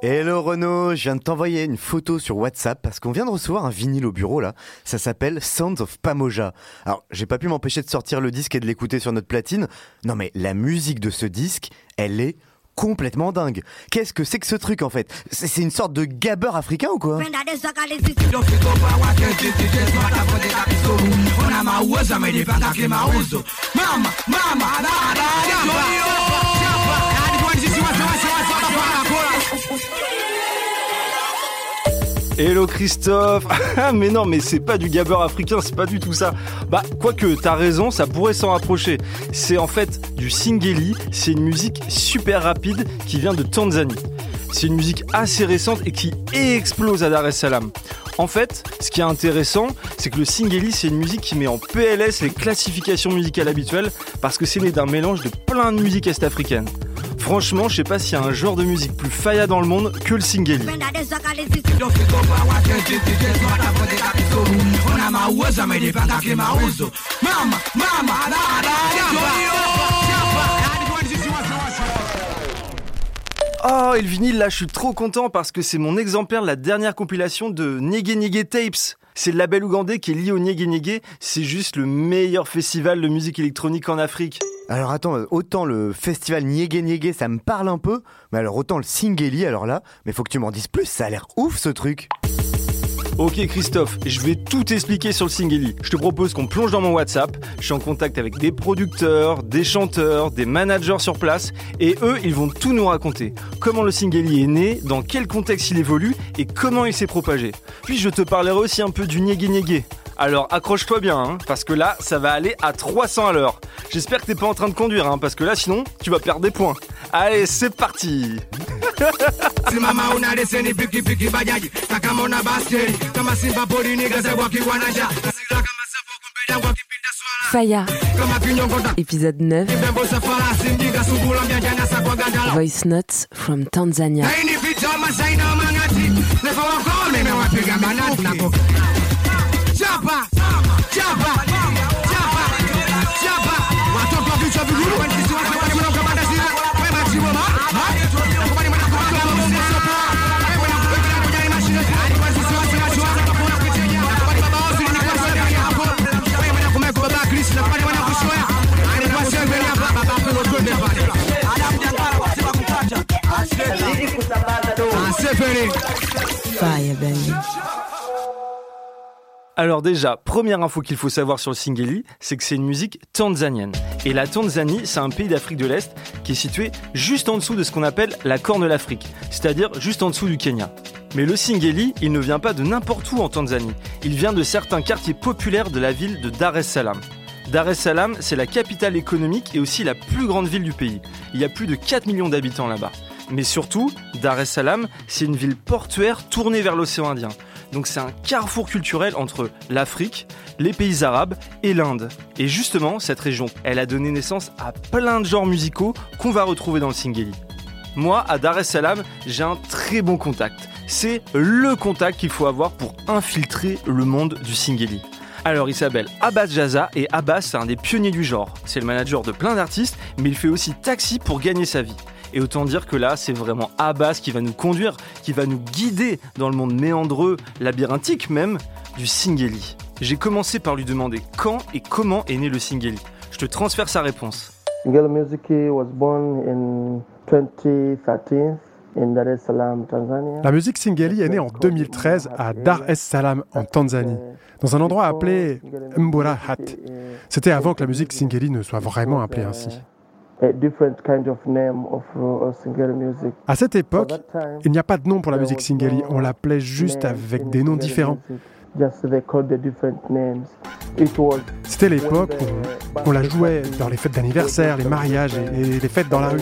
Hello Renaud, je viens de t'envoyer une photo sur WhatsApp parce qu'on vient de recevoir un vinyle au bureau là. Ça s'appelle Sounds of Pamoja. Alors, j'ai pas pu m'empêcher de sortir le disque et de l'écouter sur notre platine. Non mais la musique de ce disque, elle est complètement dingue. Qu'est-ce que c'est que ce truc en fait? C'est une sorte de gabber africain ou quoi? Hello Christophe Ah mais non mais c'est pas du gabber africain, c'est pas du tout ça. Bah quoique t'as raison, ça pourrait s'en rapprocher. C'est en fait du singeli, c'est une musique super rapide qui vient de Tanzanie. C'est une musique assez récente et qui explose à Dar es Salaam. En fait, ce qui est intéressant, c'est que le singeli, c'est une musique qui met en PLS les classifications musicales habituelles parce que c'est né d'un mélange de plein de musiques est-africaines. Franchement, je sais pas s'il y a un genre de musique plus faya dans le monde que le singeli. Oh, et le vinyle, là, je suis trop content parce que c'est mon exemplaire de la dernière compilation de Nyege Nyege Tapes. C'est le label ougandais qui est lié au Nyege Nyege. C'est juste le meilleur festival de musique électronique en Afrique. Alors attends, euh, autant le festival Niégué Niégué, ça me parle un peu, mais alors autant le Singeli, alors là, mais faut que tu m'en dises plus, ça a l'air ouf ce truc. Ok Christophe, je vais tout expliquer sur le Singeli. Je te propose qu'on plonge dans mon WhatsApp. Je suis en contact avec des producteurs, des chanteurs, des managers sur place et eux, ils vont tout nous raconter. Comment le Singeli est né, dans quel contexte il évolue et comment il s'est propagé. Puis je te parlerai aussi un peu du Niégué Niégué. Alors accroche-toi bien, hein, parce que là, ça va aller à 300 à l'heure. J'espère que t'es pas en train de conduire, hein, parce que là, sinon, tu vas perdre des points. Allez, c'est parti. Simama unaleseni pikipiki bajaji takamona baskeli kama simba polini gazebwa kiwanaja kama sapo kumbe yangu akipinda swala Faya, kama kinyongota épisode 9, kibembo sa farasi mjinga sungula mjanja nasa kwa gandala. Voice Notes from Tanzania. Haini mangati Nefa chapa chapa chapa chapa watoto wa vichwa vigumu Fire, baby. Alors déjà, première info qu'il faut savoir sur le Singeli, c'est que c'est une musique tanzanienne. Et la Tanzanie, c'est un pays d'Afrique de l'Est qui est situé juste en dessous de ce qu'on appelle la Corne de l'Afrique, c'est-à-dire juste en dessous du Kenya. Mais le Singeli, il ne vient pas de n'importe où en Tanzanie. Il vient de certains quartiers populaires de la ville de Dar es Salaam. Dar es Salaam, c'est la capitale économique et aussi la plus grande ville du pays. Il y a plus de 4 millions d'habitants là-bas. Mais surtout, Dar es Salaam, c'est une ville portuaire tournée vers l'océan Indien. Donc c'est un carrefour culturel entre l'Afrique, les pays arabes et l'Inde. Et justement, cette région, elle a donné naissance à plein de genres musicaux qu'on va retrouver dans le Singeli. Moi, à Dar es Salaam, j'ai un très bon contact. C'est le contact qu'il faut avoir pour infiltrer le monde du Singeli. Alors il s'appelle Abbas Jaza et Abbas c'est un des pionniers du genre. C'est le manager de plein d'artistes, mais il fait aussi taxi pour gagner sa vie. Et autant dire que là, c'est vraiment Abbas qui va nous conduire, qui va nous guider dans le monde méandreux, labyrinthique même, du Singeli. J'ai commencé par lui demander quand et comment est né le Singeli. Je te transfère sa réponse. Ngelo Music was born in 2013 in Dar es Salaam, Tanzania. La musique Singeli est née en 2013 à Dar es Salaam, en Tanzanie, dans un endroit appelé Mbura Hat. C'était avant que la musique Singeli ne soit vraiment appelée ainsi. A different kind of name of uh. À cette époque, il n'y a pas de nom pour la musique Singeli, on l'appelait juste avec des noms différents. C'était l'époque où on la jouait dans les fêtes d'anniversaire, les mariages et, les fêtes dans la rue.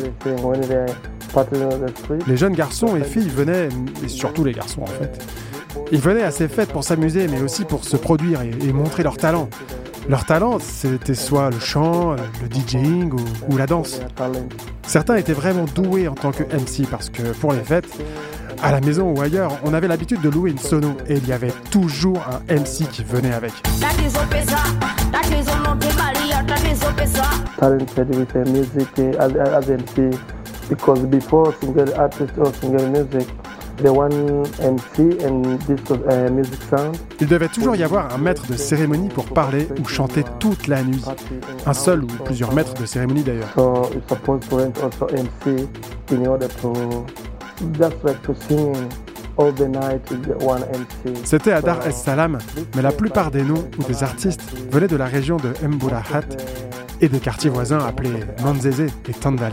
Les jeunes garçons et filles venaient, et surtout les garçons en fait, ils venaient à ces fêtes pour s'amuser, mais aussi pour se produire et, et montrer leur talent. Leur talent, c'était soit le chant, le DJing ou, ou la danse. Certains étaient vraiment doués en tant que MC parce que pour les fêtes, à la maison ou ailleurs, on avait l'habitude de louer une sono et il y avait toujours un MC qui venait avec. Uh. Il devait toujours y avoir un maître de cérémonie pour parler ou chanter toute la nuit. Un seul ou plusieurs maîtres de cérémonie d'ailleurs. So it's supposed to rent also MC in order to just like to singing all the night with the one MC. C'était à Dar es Salaam, mais la plupart des noms ou des artistes venaient de la région de Mburahat et des quartiers voisins appelés Manzese et Tandale.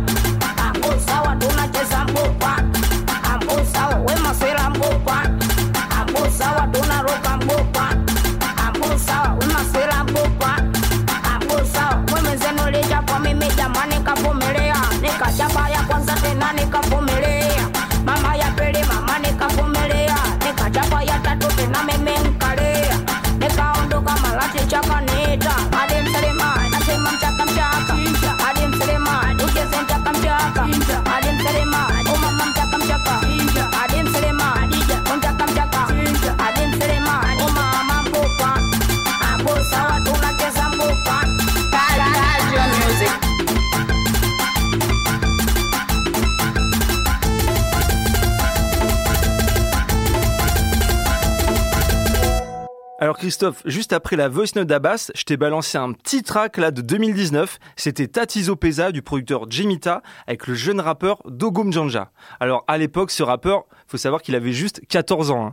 Christophe, juste après la voice note d'Abbas, je t'ai balancé un petit track là de 2019. C'était Tatizo Pesa du producteur Jimita avec le jeune rappeur Dogo Mjanja. Alors à l'époque, ce rappeur, faut savoir qu'il avait juste 14 ans. hein.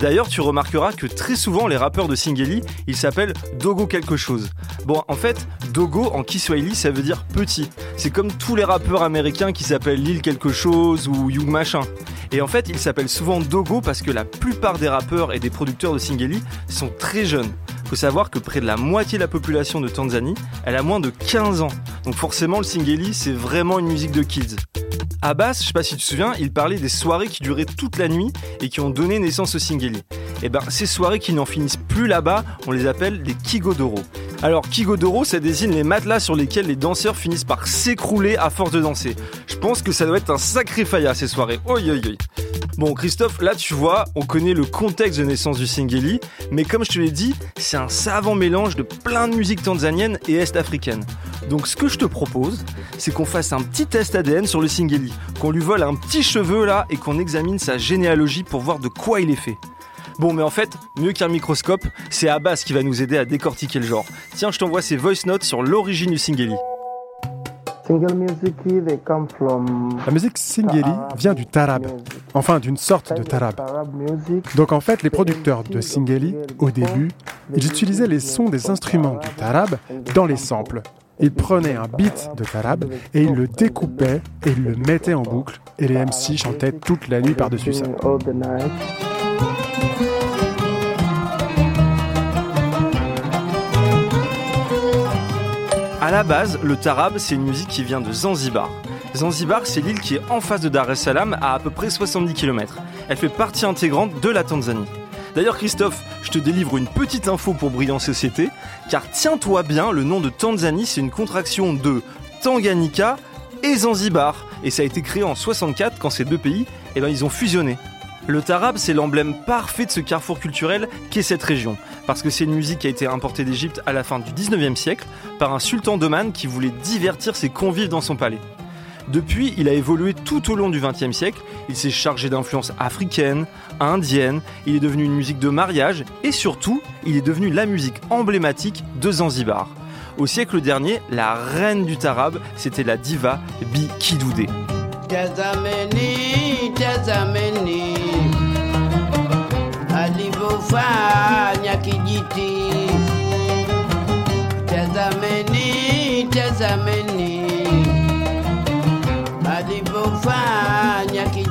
D'ailleurs, tu remarqueras que très souvent les rappeurs de Singeli, ils s'appellent Dogo quelque chose. Bon, en fait, Dogo en Kiswahili, ça veut dire petit. C'est comme tous les rappeurs américains qui s'appellent Lil quelque chose ou Young machin. Et en fait, ils s'appellent souvent Dogo parce que la plupart des rappeurs et des producteurs de Singeli sont très jeunes. Faut savoir que près de la moitié de la population de Tanzanie, elle a moins de 15 ans. Donc forcément, le Singeli, c'est vraiment une musique de kids. Abbas, je sais pas si tu te souviens, il parlait des soirées qui duraient toute la nuit et qui ont donné naissance au Singeli. Et ben, ces soirées qui n'en finissent plus là-bas, on les appelle les Kigodoro. Alors, Kigodoro, ça désigne les matelas sur lesquels les danseurs finissent par s'écrouler à force de danser. Je pense que ça doit être un sacré ces soirées. Oi, oi, oi. Bon, Christophe, là tu vois, on connaît le contexte de naissance du Singeli, mais comme je te l'ai dit, c'est un savant mélange de plein de musiques tanzaniennes et est-africaines. Donc ce que je te propose, c'est qu'on fasse un petit test ADN sur le Singeli, qu'on lui vole un petit cheveu là et qu'on examine sa généalogie pour voir de quoi il est fait. Bon, mais en fait, mieux qu'un microscope, c'est Abbas qui va nous aider à décortiquer le genre. Tiens, je t'envoie ses voice notes sur l'origine du Singeli. La musique Singeli vient du tarab, enfin d'une sorte de tarab. Donc en fait, les producteurs de Singeli, au début, ils utilisaient les sons des instruments du tarab dans les samples. Ils prenaient un beat de tarab et ils le découpaient et ils le mettaient en boucle et les MC chantaient toute la nuit par-dessus ça. À la base, le tarab, c'est une musique qui vient de Zanzibar. Zanzibar, c'est l'île qui est en face de Dar es Salaam, à à peu près 70 km. Elle fait partie intégrante de la Tanzanie. D'ailleurs, Christophe, je te délivre une petite info pour Brillant Société, car tiens-toi bien, le nom de Tanzanie, c'est une contraction de Tanganyika et Zanzibar. Et ça a été créé en 64 quand ces deux pays, eh ben, ils ont fusionné. Le tarab, c'est l'emblème parfait de ce carrefour culturel qu'est cette région, parce que c'est une musique qui a été importée d'Égypte à la fin du 19e siècle par un sultan d'Oman qui voulait divertir ses convives dans son palais. Depuis, il a évolué tout au long du XXe siècle. Il s'est chargé d'influences africaines, indiennes. Il est devenu une musique de mariage et surtout, il est devenu la musique emblématique de Zanzibar. Au siècle dernier, la reine du tarab, c'était la diva Bi Kidoudé. Alivyofanya kijiti. Tazameni, tazameni alivyofanya kijiti.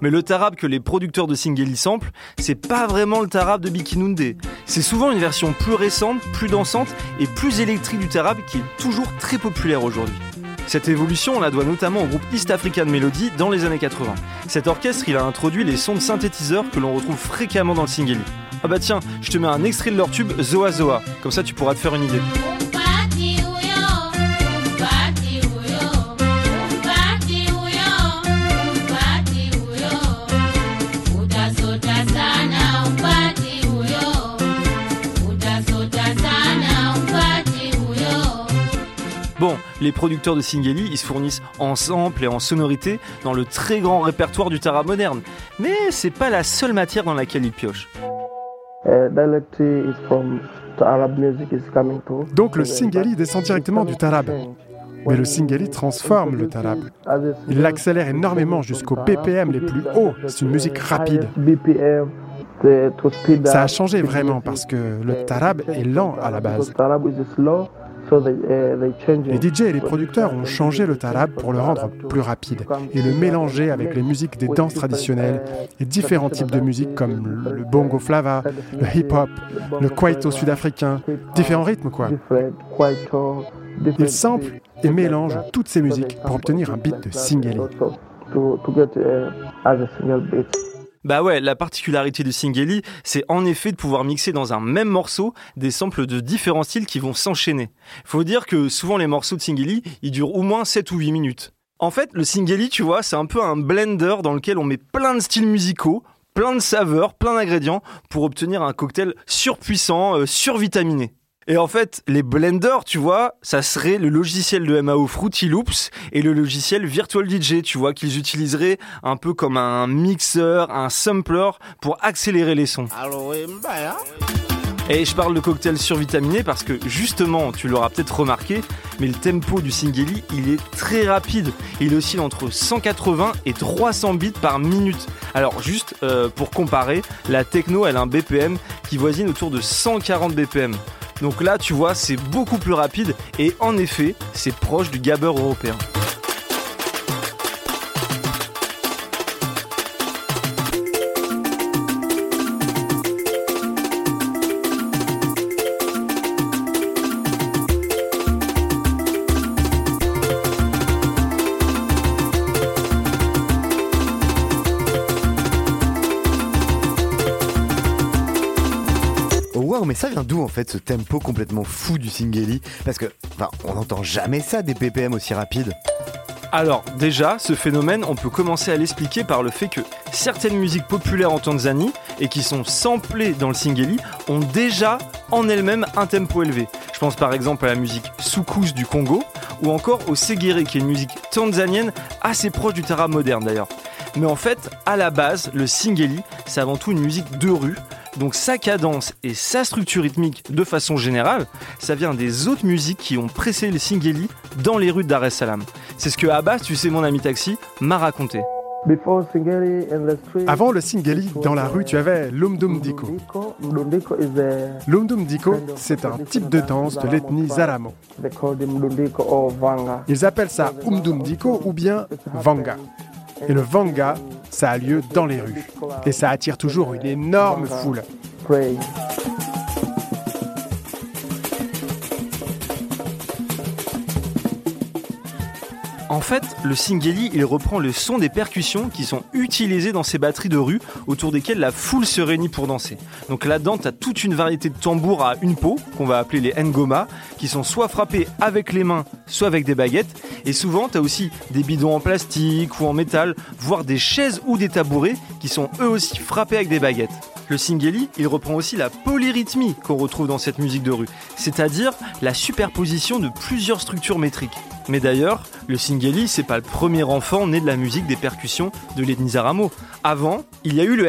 Mais le tarab que les producteurs de Singeli samplent, c'est pas vraiment le tarab de Bikinunde. C'est souvent une version plus récente, plus dansante et plus électrique du tarab qui est toujours très populaire aujourd'hui. Cette évolution, on la doit notamment au groupe East African Melody dans les années 80. Cet orchestre, il a introduit les sons de synthétiseurs que l'on retrouve fréquemment dans le Singeli. Ah bah tiens, je te mets un extrait de leur tube Zoa Zoa, comme ça tu pourras te faire une idée. Bon, les producteurs de Singeli, ils se fournissent en samples et en sonorités dans le très grand répertoire du tarab moderne. Mais c'est pas la seule matière dans laquelle ils piochent. Uh, coming to. Donc le Singali descend directement du tarab. Mais le Singali transforme le tarab. Il l'accélère énormément jusqu'aux BPM les plus hauts. C'est une musique rapide. Ça a changé vraiment music. parce que le tarab est lent à la base. Uh, Les. DJ et les producteurs ont changé le tarab pour le rendre plus rapide et le mélanger avec les musiques des danses traditionnelles et différents types de musique comme le bongo flava, le hip-hop, le kwaito sud-africain, différents rythmes quoi. Ils samplent et mélangent toutes ces musiques pour obtenir un beat de Singali. Bah ouais, la particularité de Singeli, c'est en effet de pouvoir mixer dans un même morceau des samples de différents styles qui vont s'enchaîner. Faut dire que souvent les morceaux de Singeli, ils durent au moins 7 ou 8 minutes. En fait, le Singeli, tu vois, c'est un peu un blender dans lequel on met plein de styles musicaux, plein de saveurs, plein d'ingrédients pour obtenir un cocktail surpuissant, euh, survitaminé. Et en fait, les blenders, tu vois, ça serait le logiciel de MAO Fruity Loops et le logiciel Virtual DJ, tu vois, qu'ils utiliseraient un peu comme un mixeur, un sampler pour accélérer les sons. Et je parle de cocktail survitaminé parce que justement, tu l'auras peut-être remarqué, mais le tempo du Singeli, il est très rapide. Il oscille entre 180 et 300 bits par minute. Alors juste euh, pour comparer, la techno, elle a un BPM qui voisine autour de 140 BPM. Donc là, tu vois, c'est beaucoup plus rapide et en effet, c'est proche du gabber européen. Ça vient d'où en fait ce tempo complètement fou du Singeli Parce que, enfin, on n'entend jamais ça des BPM aussi rapides. Alors déjà, ce phénomène, on peut commencer à l'expliquer par le fait que certaines musiques populaires en Tanzanie et qui sont samplées dans le Singeli ont déjà en elles-mêmes un tempo élevé. Je pense par exemple à la musique soukous du Congo ou encore au segere qui est une musique tanzanienne assez proche du tarab moderne d'ailleurs. Mais en fait, à la base, le Singeli, c'est avant tout une musique de rue. Donc sa cadence et sa structure rythmique de façon générale, ça vient des autres musiques qui ont précédé le Singeli dans les rues Dar es Salaam. C'est ce que Abbas, tu sais mon ami taxi, m'a raconté. Singeli Avant le Singali, dans la rue, tu avais l'Umdum Diko. L'Umdum Diko, c'est un type de danse de l'ethnie Zaramo. Ils appellent ça Umdum Diko ou bien Vanga. Et le Vanga, ça a lieu dans les rues. Et ça attire toujours une énorme foule. En fait, le singeli, il reprend le son des percussions qui sont utilisées dans ces batteries de rue autour desquelles la foule se réunit pour danser. Donc là-dedans, tu as toute une variété de tambours à une peau, qu'on va appeler les ngoma, qui sont soit frappés avec les mains, soit avec des baguettes. Et souvent, tu as aussi des bidons en plastique ou en métal, voire des chaises ou des tabourets qui sont eux aussi frappés avec des baguettes. Le singeli, il reprend aussi la polyrythmie qu'on retrouve dans cette musique de rue, c'est-à-dire la superposition de plusieurs structures métriques. Mais d'ailleurs, le singeli, c'est pas le premier enfant né de la musique des percussions de l'ethnie Zaramo. Avant, il y a eu le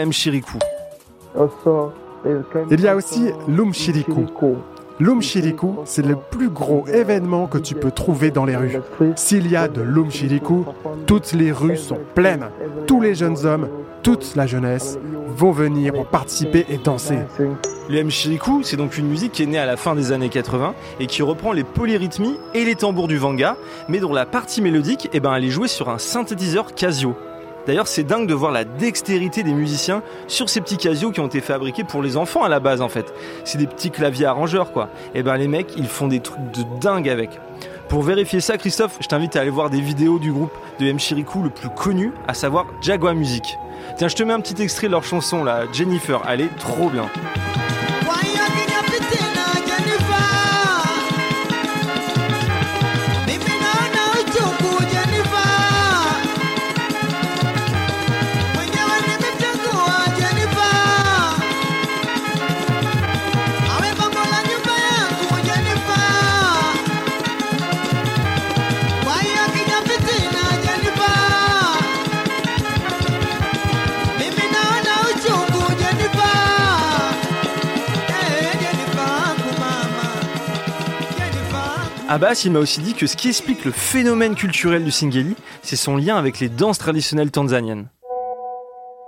there can Il y a aussi l'umshiriku. Shiriku. L'umshiriku, c'est le plus gros événement que tu peux trouver dans les rues. S'il y a de l'umshiriku, toutes les rues sont pleines. Tous les jeunes hommes, toute la jeunesse vont venir pour participer et danser. Le mchiriku, c'est donc une musique qui est née à la fin des années 80 et qui reprend les polyrythmies et les tambours du vanga, mais dont la partie mélodique, eh ben, elle est jouée sur un synthétiseur Casio. D'ailleurs, c'est dingue de voir la dextérité des musiciens sur ces petits Casio qui ont été fabriqués pour les enfants à la base en fait. C'est des petits claviers arrangeurs quoi. Et ben les mecs, ils font des trucs de dingue avec. Pour vérifier ça, Christophe, je t'invite à aller voir des vidéos du groupe de Mchiriku le plus connu, à savoir Jaguar Music. Tiens, je te mets un petit extrait de leur chanson là, Jennifer, elle est trop bien. Abbas, il m'a aussi dit que ce qui explique le phénomène culturel du Singeli, c'est son lien avec les danses traditionnelles tanzaniennes.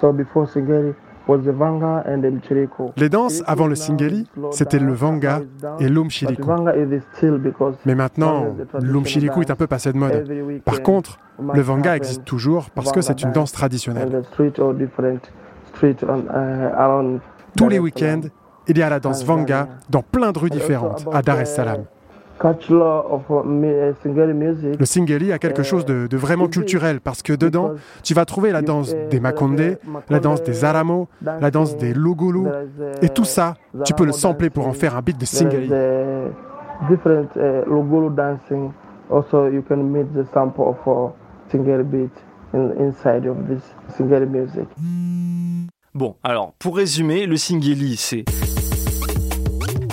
So before Singeli was the Vanga and the Mchiriku. Les danses avant le singeli, c'était le vanga et because Mais maintenant, l'umshiriku est un peu passé de mode. Par contre, le vanga existe toujours parce que c'est une danse traditionnelle. uh, Tous les week-ends, il y a la danse vanga dans plein de rues différentes à Dar es Salaam. Uh, uh. Le singeli a quelque chose de, de vraiment culturel parce que dedans, tu vas trouver la danse des Makonde, la danse des Aramo, la danse des Lugulu, et tout ça, tu peux le sampler pour en faire un beat de singeli. uh, different uh, Lugulu dancing. Also, you can meet the sample of uh, Singeli beat in, inside of this Singeli music. Bon, alors, pour résumer, le Singeli, c'est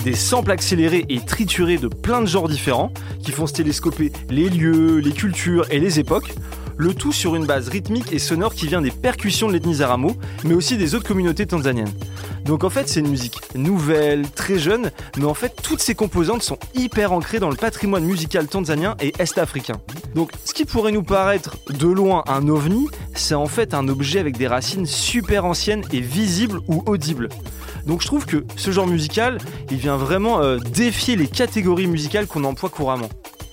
des samples accélérés et triturés de plein de genres différents qui font se télescoper les lieux, les cultures et les époques. Le tout sur une base rythmique et sonore qui vient des percussions de l'ethnie Zaramo, mais aussi des autres communautés tanzaniennes. Donc en fait, c'est une musique nouvelle, très jeune, mais en fait, toutes ces composantes sont hyper ancrées dans le patrimoine musical tanzanien et est-africain. Donc, ce qui pourrait nous paraître de loin un ovni, c'est en fait un objet avec des racines super anciennes et visibles ou audibles. Donc je trouve que ce genre musical, il vient vraiment euh, défier les catégories musicales qu'on emploie couramment.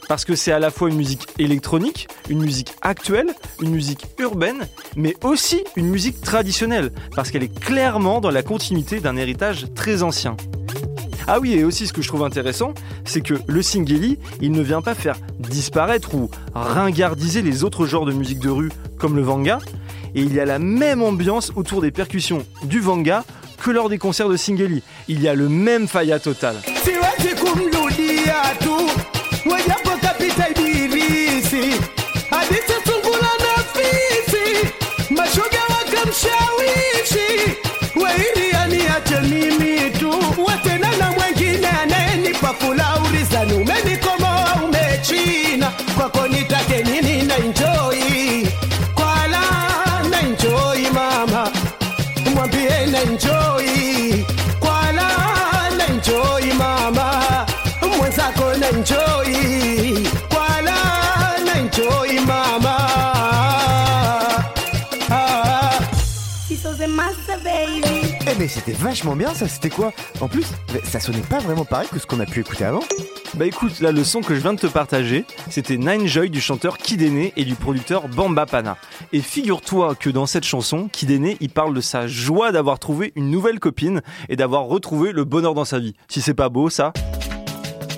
Parce que c'est à la fois une musique électronique, une musique actuelle, une musique urbaine, mais aussi une musique traditionnelle, parce qu'elle est clairement dans la continuité d'un héritage très ancien. Ah oui, et aussi ce que je trouve intéressant, c'est que le singeli, il ne vient pas faire disparaître ou ringardiser les autres genres de musique de rue comme le vanga, et il y a la même ambiance autour des percussions du vanga que lors des concerts de singeli. Il y a le même faya total. itaibirisi hadithi ya sungura na fisi, mashoga wakamshawishi wairia niache mimi tu watena na mwengine anaenipafula mais c'était vachement bien ça, c'était quoi? En plus, ça sonnait pas vraiment pareil que ce qu'on a pu écouter avant. Bah écoute, là le son que je viens de te partager, c'était Nine Joy du chanteur Kidene et du producteur Bamba Pana. Et figure-toi que dans cette chanson, Kidene, il parle de sa joie d'avoir trouvé une nouvelle copine et d'avoir retrouvé le bonheur dans sa vie. Si c'est pas beau ça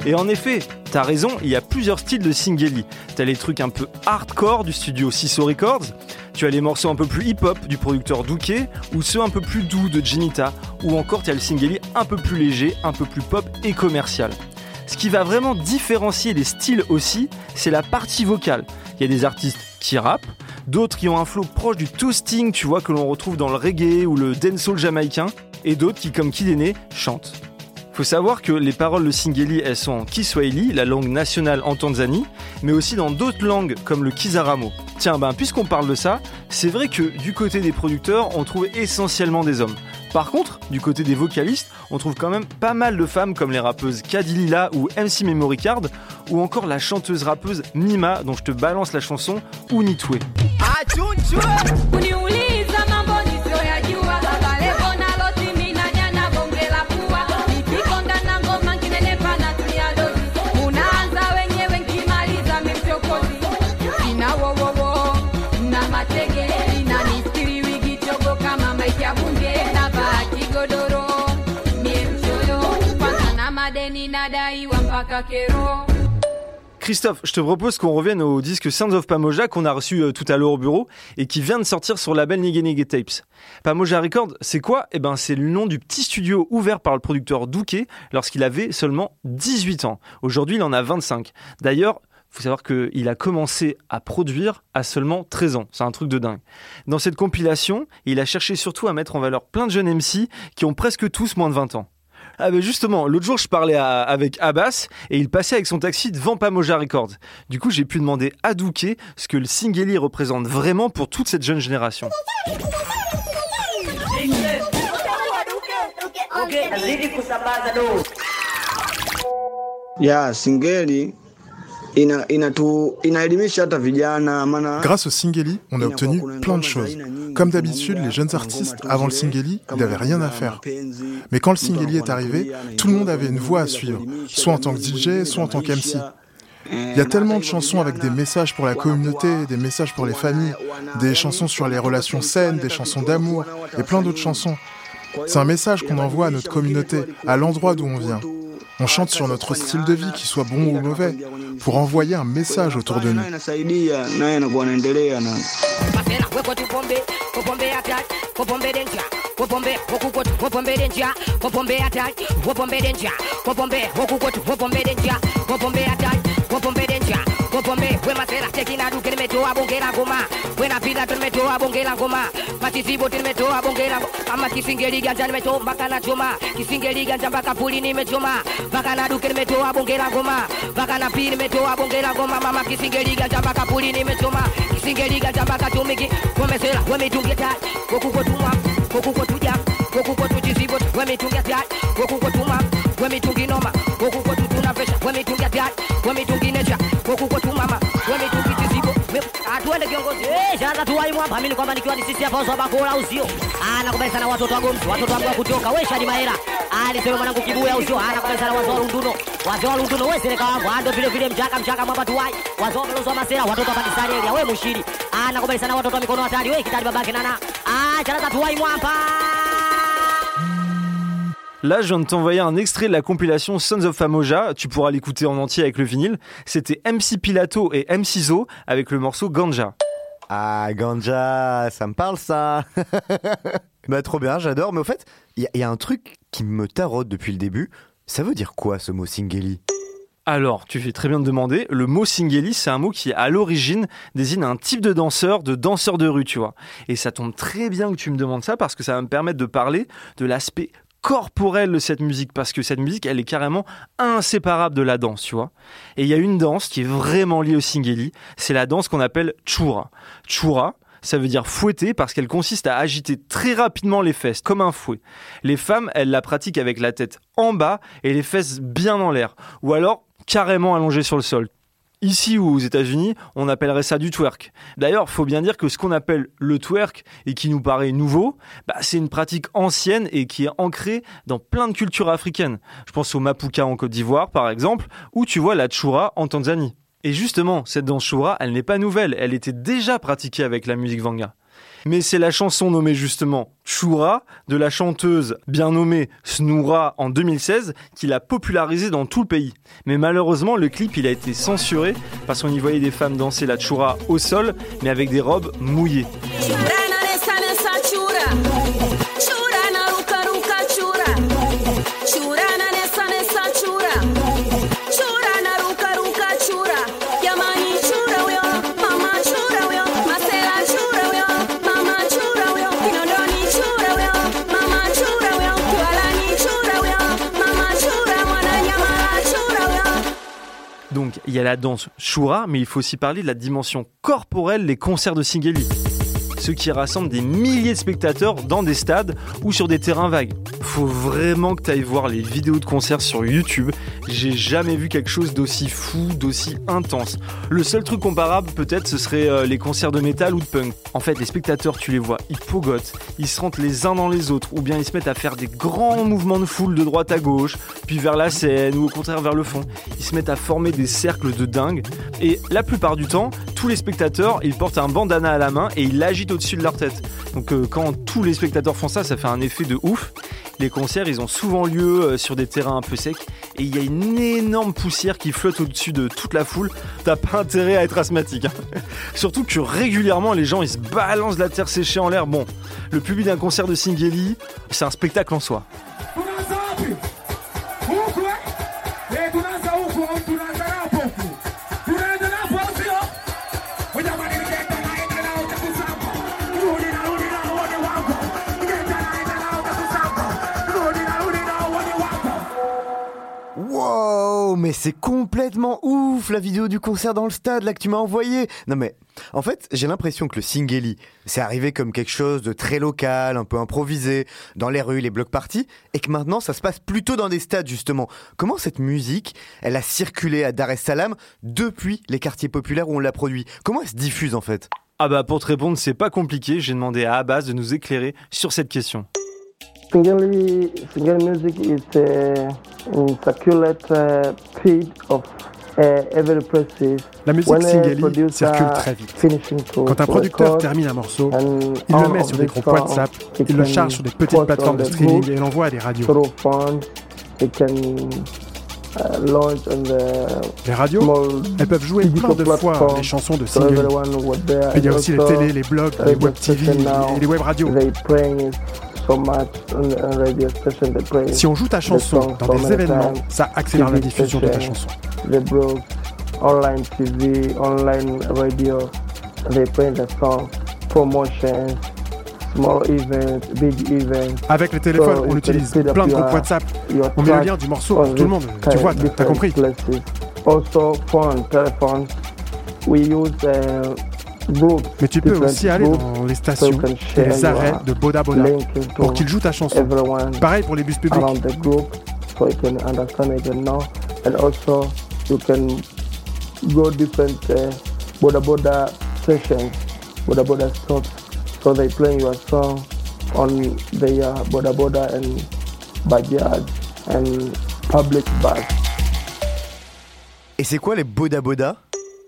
Et en effet, T'as raison, il y a plusieurs styles de singeli. T'as les trucs un peu hardcore du studio Siso Records, tu as les morceaux un peu plus hip-hop du producteur Douquet, ou ceux un peu plus doux de Genita, ou encore tu as le singeli un peu plus léger, un peu plus pop et commercial. Ce qui va vraiment différencier les styles aussi, c'est la partie vocale. Il y a des artistes qui rappent, d'autres qui ont un flow proche du toasting, tu vois, que l'on retrouve dans le reggae ou le dancehall jamaïcain, et d'autres qui, comme Kidene, chantent. Faut savoir que les paroles de Singeli, elles sont en Kiswahili, la langue nationale en Tanzanie, mais aussi dans d'autres langues comme le Kizaramo. Tiens, ben puisqu'on parle de ça, c'est vrai que du côté des producteurs, on trouve essentiellement des hommes. Par contre, du côté des vocalistes, on trouve quand même pas mal de femmes comme les rappeuses Kadilila ou MC Memory Card, ou encore la chanteuse rappeuse Mima dont je te balance la chanson Unitwe. Uniuliza Christophe, je te propose qu'on revienne au disque Sounds of Pamoja qu'on a reçu euh, tout à l'heure au bureau et qui vient de sortir sur le label Nege Nege Tapes. Pamoja Records, c'est quoi? Eh ben, c'est le nom du petit studio ouvert par le producteur Douquet lorsqu'il avait seulement 18 ans. Aujourd'hui, il en a 25. D'ailleurs, faut savoir qu'il a commencé à produire à seulement 13 ans. C'est un truc de dingue. Dans cette compilation, il a cherché surtout à mettre en valeur plein de jeunes MC qui ont presque tous moins de 20 ans. Ah ben justement, l'autre jour je parlais à- avec Abbas et il passait avec son taxi devant Pamoja Records. Du coup j'ai pu demander à Douquet ce que le Singeli représente vraiment pour toute cette jeune génération. ya singeli ina inatu inaelimisha hata vijana maana Grâce au Singeli, on a obtenu plein de choses. Comme d'habitude, les jeunes artistes, avant le Singeli, ils n'avaient rien à faire. Mais quand le Singeli est arrivé, tout le monde avait une voix à suivre, soit en tant que DJ, soit en tant qu'MC. Il y a tellement de chansons avec des messages pour la communauté, des messages pour les familles, des chansons sur les relations saines, des chansons d'amour et plein d'autres chansons. C'est un message qu'on envoie à notre communauté, à l'endroit d'où on vient. On chante sur notre style de vie, qu'il soit bon ou mauvais, pour envoyer un message autour de nous. Compome, we masera, tekina du kene meto abongela ngoma. We na pila tun meto abongela ngoma. Matisi botin meto abongela ngoma. Ama kisingeli ganja meto mpaka na choma. Kisingeli ganja mpaka puli ni mechoma. Mpaka na du kene meto abongela ngoma. Mpaka na pili meto abongela ngoma. Mama kisingeli ganja mpaka puli ni mechoma. Kisingeli ganja mpaka tumiki. Komesera, we mitunge tai. Kokuko tumwa, kokuko tuja. Kokuko tujizibot, we mitunge tai. Kokuko tumwa, we mitungi noma. Kokuko tutuna pesha, we mitunge tai. We mitungi nesha. Wemitungi kwetu mama wemitungi zibo atuende kiongozi. Eh, tuwai mwamba. Mimi kwamba nikiwa ni sisi hapa uso bakora usio anakubali sana watoto wa gomsi watoto wangu wa kutoka. We shadi mahera alisema mwanangu kibuya usio anakubali sana wazo runduno wazo runduno wewe sereka wangu ando vile vile mjaka mjaka mwamba tuwai wazo wa masera. Watoto wa pakistani area wewe mushiri. Anakubali sana watoto wa mikono hatari. Wewe kitali babake nana. Ah sasa tuwai mwamba Là, je viens de t'envoyer un extrait de la compilation Sons of Famoja. Tu pourras l'écouter en entier avec le vinyle. C'était MC Pilato et MC Zo avec le morceau Ganja. Ah, Ganja, ça me parle ça. bah trop bien, j'adore. Mais au fait, il y, a- il y a un truc qui me taraude depuis le début. Ça veut dire quoi ce mot Singeli? Alors, tu fais très bien de demander. Le mot singeli, c'est un mot qui, à l'origine, désigne un type de danseur, de danseur de rue, tu vois. Et ça tombe très bien que tu me demandes ça parce que ça va me permettre de parler de l'aspect corporel de cette musique parce que cette musique elle est carrément inséparable de la danse tu vois et il y a une danse qui est vraiment liée au singeli c'est la danse qu'on appelle chura chura ça veut dire fouetter parce qu'elle consiste à agiter très rapidement les fesses comme un fouet. Les femmes, elles la pratiquent avec la tête en bas et les fesses bien en l'air ou alors carrément allongées sur le sol. Ici ou aux États-Unis, on appellerait ça du twerk. D'ailleurs, faut bien dire que ce qu'on appelle le twerk et qui nous paraît nouveau, bah, c'est une pratique ancienne et qui est ancrée dans plein de cultures africaines. Je pense au mapuka en Côte d'Ivoire, par exemple, ou tu vois la tchoura en Tanzanie. Et justement, cette danse choura, elle n'est pas nouvelle, elle était déjà pratiquée avec la musique vanga. Mais c'est la chanson nommée justement Choura de la chanteuse bien nommée Snoura en 2016 qui l'a popularisée dans tout le pays. Mais malheureusement, le clip il a été censuré parce qu'on y voyait des femmes danser la Choura au sol, mais avec des robes mouillées. Y a la danse Shura, mais il faut aussi parler de la dimension corporelle des concerts de Singeli. Ceux qui rassemblent des milliers de spectateurs dans des stades ou sur des terrains vagues. Faut vraiment que tu ailles voir les vidéos de concerts sur YouTube. J'ai jamais vu quelque chose d'aussi fou, d'aussi intense. Le seul truc comparable peut-être ce serait euh, les concerts de métal ou de punk. En fait, les spectateurs, tu les vois, ils pogotent, ils se rentrent les uns dans les autres ou bien ils se mettent à faire des grands mouvements de foule de droite à gauche, puis vers la scène ou au contraire vers le fond. Ils se mettent à former des cercles de dingue et la plupart du temps, tous les spectateurs, ils portent un bandana à la main et ils l'agitent au-dessus de leur tête. Donc euh, quand tous les spectateurs font ça, ça fait un effet de ouf. Les concerts, ils ont souvent lieu euh, sur des terrains un peu secs et il y a une énorme poussière qui flotte au-dessus de toute la foule. T'as pas intérêt à être asthmatique. hein. Surtout que régulièrement, les gens, ils se balancent la terre séchée en l'air. Bon, le public d'un concert de Singeli, c'est un spectacle en soi. Mais c'est complètement ouf la vidéo du concert dans le stade là que tu m'as envoyé. Non mais en fait, j'ai l'impression que le Singeli, c'est arrivé comme quelque chose de très local, un peu improvisé, dans les rues, les blocs parties, et que maintenant ça se passe plutôt dans des stades justement. Comment cette musique, elle a circulé à Dar es Salaam depuis les quartiers populaires où on l'a produit? Comment elle se diffuse en fait? Ah bah pour te répondre, c'est pas compliqué. J'ai demandé à Abbas de nous éclairer sur cette question. Singali, Singali music is circulate uh, feed of uh. La musique When a Singeli producer circule très vite. Quand un producteur termine un morceau, il le met sur des groupes WhatsApp, he il le charge sur des petites plateformes de streaming et l'envoie à des radios. Uh, launch on the Les radios, elles peuvent jouer plein de fois les chansons de Singeli. il y a aussi les télés, les blogs, les web TV et les web radios. Si on joue ta chanson dans des événements, ça accélère la diffusion de ta chanson. Online TV, online radio. They play the song, promotions. Avec les téléphones, So on utilise plein de groupes WhatsApp. On met le lien du morceau pour tout le monde. Tu vois, t'as compris. Uh. Mais tu peux aussi aller dans les stations et les arrêts de Boda Boda pour qu'ils jouent ta chanson. Pareil pour les bus publics. around the group so you can understand it and know. And also you can go different uh, Boda Boda sessions, Boda Boda stops. So they play your song on their Boda Boda and Bajaj and public bus. Et c'est quoi les Boda Boda?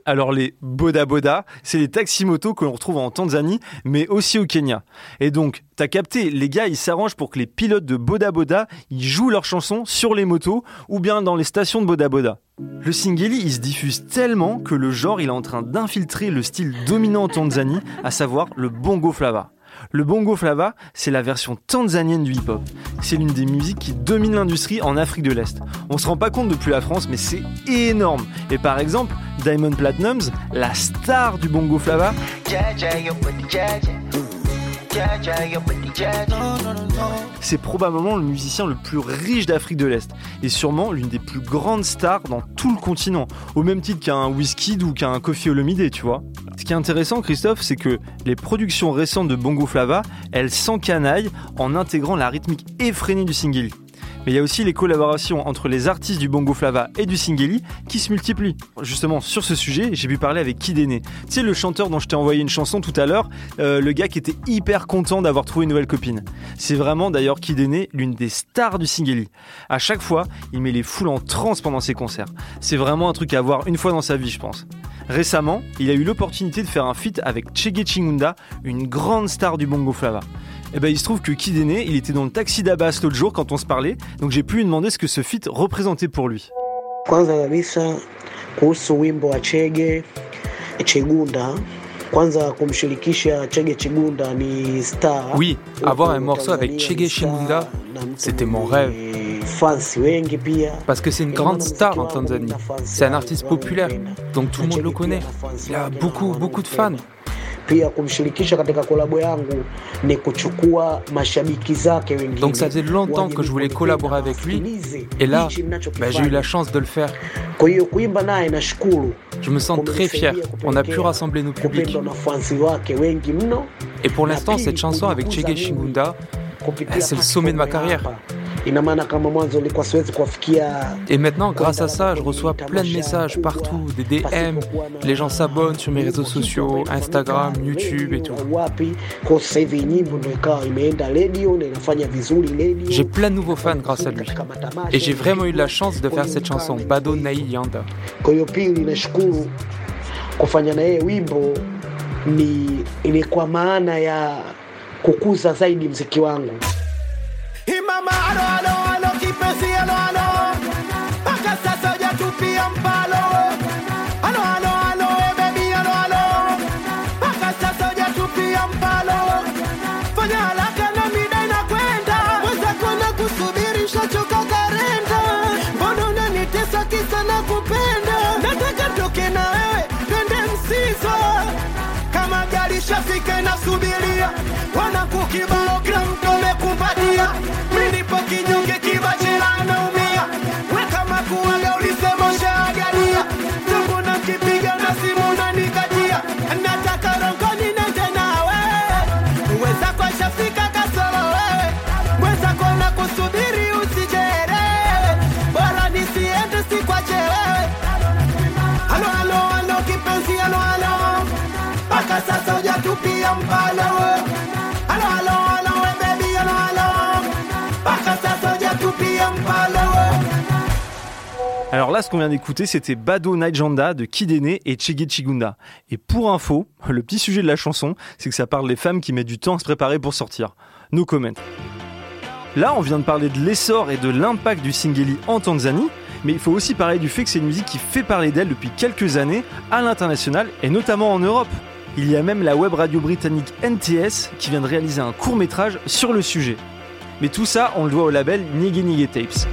Alors les Boda Boda, c'est les taxi-motos que l'on retrouve en Tanzanie, mais aussi au Kenya. Et donc, t'as capté, les gars, ils s'arrangent pour que les pilotes de Boda Boda, ils jouent leurs chansons sur les motos ou bien dans les stations de Boda Boda. Le Singeli, il se diffuse tellement que le genre, il est en train d'infiltrer le style dominant en Tanzanie, à savoir le bongo flava. Le bongo flava, c'est la version tanzanienne du hip-hop. C'est l'une des musiques qui domine l'industrie en Afrique de l'Est. On se rend pas compte depuis la France, mais c'est énorme. Et par exemple, Diamond Platnumz, la star du bongo flava, c'est probablement le musicien le plus riche d'Afrique de l'Est et sûrement l'une des plus grandes stars dans tout le continent, au même titre qu'un Wizkid ou qu'un Kofi Olomide, tu vois. Ce qui est intéressant, Christophe, c'est que les productions récentes de Bongo Flava, elles s'encanaillent en intégrant la rythmique effrénée du singeli. Mais il y a aussi les collaborations entre les artistes du Bongo Flava et du Singeli qui se multiplient. Justement, sur ce sujet, j'ai pu parler avec Kid Ene. Tu sais, le chanteur dont je t'ai envoyé une chanson tout à l'heure, euh, le gars qui était hyper content d'avoir trouvé une nouvelle copine. C'est vraiment d'ailleurs Kid Ene, l'une des stars du Singeli. À chaque fois, il met les foules en transe pendant ses concerts. C'est vraiment un truc à voir une fois dans sa vie, je pense. Récemment, il a eu l'opportunité de faire un feat avec Chege Chingunda, une grande star du bongo flava. Et ben il se trouve que Kidene, il était dans le taxi d'Abbas l'autre jour quand on se parlait, donc j'ai pu lui demander ce que ce feat représentait pour lui. Kwanza kabisa kuhusu wimbo wa Chege Chigunda, kwanza kumshirikisha Chege Chigunda ni star. Oui, avoir un morceau avec Chege Chigunda, c'était mon rêve. Parce que c'est une grande star en Tanzanie. C'est un artiste populaire, donc tout le monde le connaît. Il a beaucoup, beaucoup de fans. Pia kumshirikisha katika kolabo yangu ni kuchukua mashabiki zake wengine. Donc ça faisait longtemps que je voulais collaborer avec lui. Et là, bah, j'ai eu la chance de le faire. Kwa hiyo kuimba naye nashukuru. Je me sens très fier. On a pu rassembler nos publics. Et pour l'instant, cette chanson avec Chege Chingunda, eh, c'est le sommet de ma carrière. Et maintenant, grâce à ça, je reçois plein de messages partout, des DM. Les gens s'abonnent sur mes réseaux sociaux, Instagram, YouTube et tout. J'ai plein de nouveaux fans grâce à lui. Et j'ai vraiment eu la chance de faire cette chanson, Bado Nai Yanda. Ni ilikuwa maana ya kukuza zaidi mziki wangu. to be Alors là, ce qu'on vient d'écouter, c'était Bado Naijanda de Kidene et Chege Chigunda. Et pour info, le petit sujet de la chanson, c'est que ça parle des femmes qui mettent du temps à se préparer pour sortir. No comment. Là, on vient de parler de l'essor et de l'impact du Singeli en Tanzanie, mais il faut aussi parler du fait que c'est une musique qui fait parler d'elle depuis quelques années à l'international et notamment en Europe. Il y a même la web radio britannique NTS qui vient de réaliser un court métrage sur le sujet. Mais tout ça, on le doit au label Nige Tapes.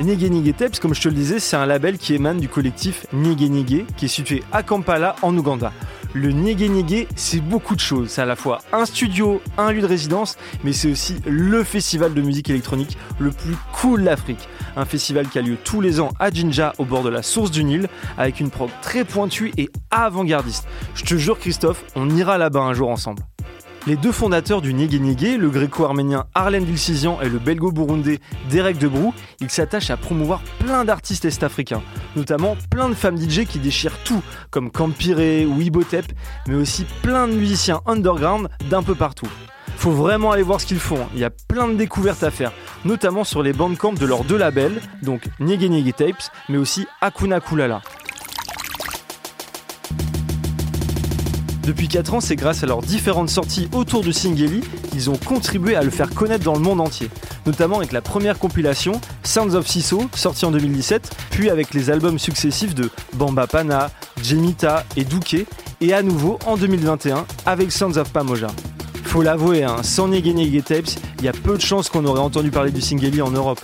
Nige Nige Tapes, comme je te le disais, c'est un label qui émane du collectif Nige Nige, qui est situé à Kampala, en Ouganda. Le Nige Nige, c'est beaucoup de choses. C'est à la fois un studio, un lieu de résidence, mais c'est aussi le festival de musique électronique le plus cool d'Afrique. Un festival qui a lieu tous les ans à Jinja, au bord de la source du Nil, avec une prog très pointue et avant-gardiste. Je te jure, Christophe, on ira là-bas un jour ensemble. Les deux fondateurs du Nige Nige, le gréco-arménien Arlen Vilsizian et le belgo-burundais Derek Debrou, ils s'attachent à promouvoir plein d'artistes est-africains, notamment plein de femmes DJ qui déchirent tout, comme Campire ou Ibotep, mais aussi plein de musiciens underground d'un peu partout. Faut vraiment aller voir ce qu'ils font, il y a plein de découvertes à faire, notamment sur les bandcamps de leurs deux labels, donc Nige Nige Tapes, mais aussi Akuna Kulala. Depuis 4 ans, c'est grâce à leurs différentes sorties autour du Singeli qu'ils ont contribué à le faire connaître dans le monde entier. Notamment avec la première compilation, Sounds of Siso, sortie en 2017, puis avec les albums successifs de Bamba Pana, Jemita et Douke, et à nouveau en 2021 avec Sounds of Pamoja. Faut l'avouer, hein, sans Nege Nege Tapes, il y a peu de chances qu'on aurait entendu parler du Singeli en Europe.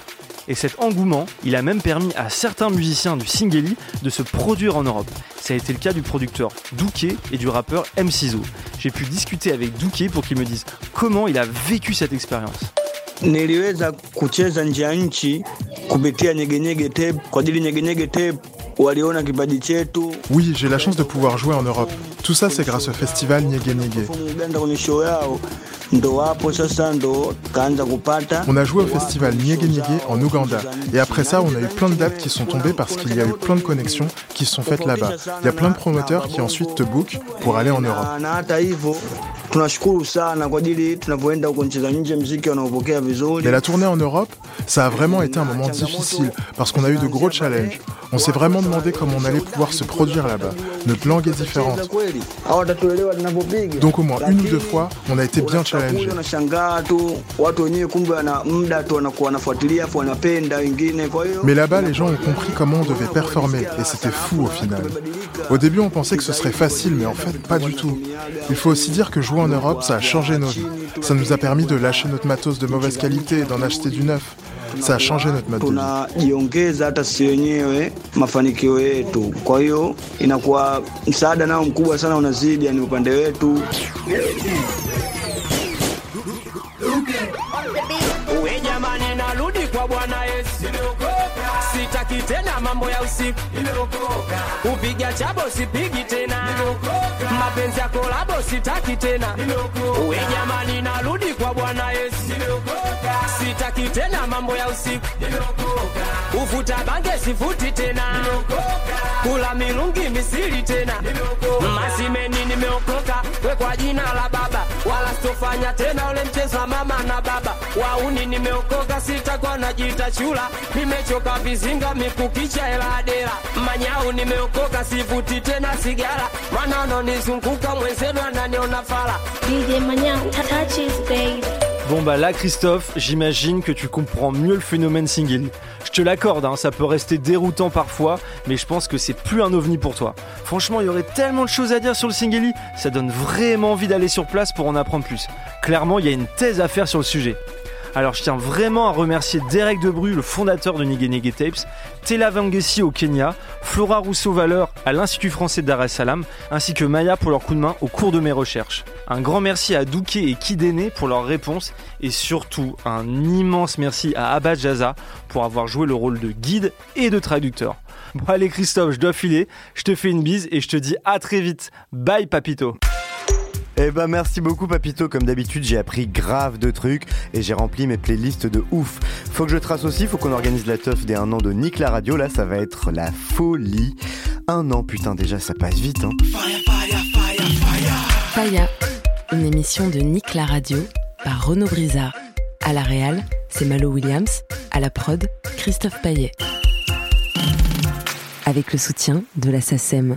Et cet engouement, il a même permis à certains musiciens du Singeli de se produire en Europe. Ça a été le cas du producteur Douke et du rappeur M6O. J'ai pu discuter avec Douke pour qu'il me dise comment il a vécu cette expérience. Oui, j'ai la chance de pouvoir jouer en Europe. Tout ça, c'est grâce au festival Nyege On a joué au festival Nyege Nyege en Ouganda. Et après ça, on a eu plein de dates qui sont tombées parce qu'il y a eu plein de connexions qui se sont faites là-bas. Il y a plein de promoteurs qui ensuite te bookent pour aller en Europe. Tunashukuru sana kwa ajili tunavyoenda huko nchi za nje, mziki wanaopokea vizuri. Mais la tournée en Europe, ça a vraiment été un moment difficile parce qu'on a eu de gros challenges. On s'est vraiment demandé comment on allait pouvoir se produire là-bas. Notre langue est différente. Donc au moins une ou deux fois, on a été bien hiyo Mais là-bas, les gens ont compris comment on devait performer et c'était fou au final. Au début, on pensait que ce serait facile, mais en fait, pas du tout. Il faut aussi dire que jouer en Europe, ça a changé nos vies. Ça nous a permis de lâcher notre matos de mauvaise qualité et d'en acheter du neuf. Ça a changé notre mode de vie. Sitaki tena mambo ya usiku, upiga chabo sipigi tena, mapenzi ya kolabo sitaki tena. We jamani, narudi kwa Bwana Yesu, sitaki tena mambo ya usiku, ufuta bange sifuti tena, kula milungi misili tena, masimeni nimeokoka, we kwa jina la Baba, wala sitofanya tena ule mchezo wa mama na baba. Wauni nimeokoka sitakuwa najiita chula. Nimechoka vizinga mikukicha eladera manyau nimeokoka sivuti tena sigara. Mana anonizunguka mwenzenu ananiona fala. DJ Manyang, Tata Cheese, babe. Bon bah là Christophe, j'imagine que tu comprends mieux le phénomène single. Je te l'accorde, hein, ça peut rester déroutant parfois, mais je pense que c'est plus un ovni pour toi. Franchement, il y aurait tellement de choses à dire sur le Singeli, ça donne vraiment envie d'aller sur place pour en apprendre plus. Clairement, il y a une thèse à faire sur le sujet. Alors je tiens vraiment à remercier Derek Debru, le fondateur de Nige Nige Tapes, Tela Vangessi au Kenya, Flora Rousseau-Valeur à l'Institut français de Dar es Salaam, ainsi que Maya pour leur coup de main au cours de mes recherches. Un grand merci à Douké et Kidene pour leurs réponses et surtout un immense merci à Abad Jaza pour avoir joué le rôle de guide et de traducteur. Bon allez Christophe, je dois filer, je te fais une bise et je te dis à très vite. Bye Papito Eh ben merci beaucoup Papito, comme d'habitude j'ai appris grave de trucs et j'ai rempli mes playlists de ouf. Faut que je trace aussi, faut qu'on organise la teuf des un an de Nick la radio, là ça va être la folie. Un an putain déjà ça passe vite hein. Faya, une émission de Nick la radio par Renaud Brizard. À la réal, c'est Malo Williams. À la prod, Christophe Paillet. Avec le soutien de la SACEM.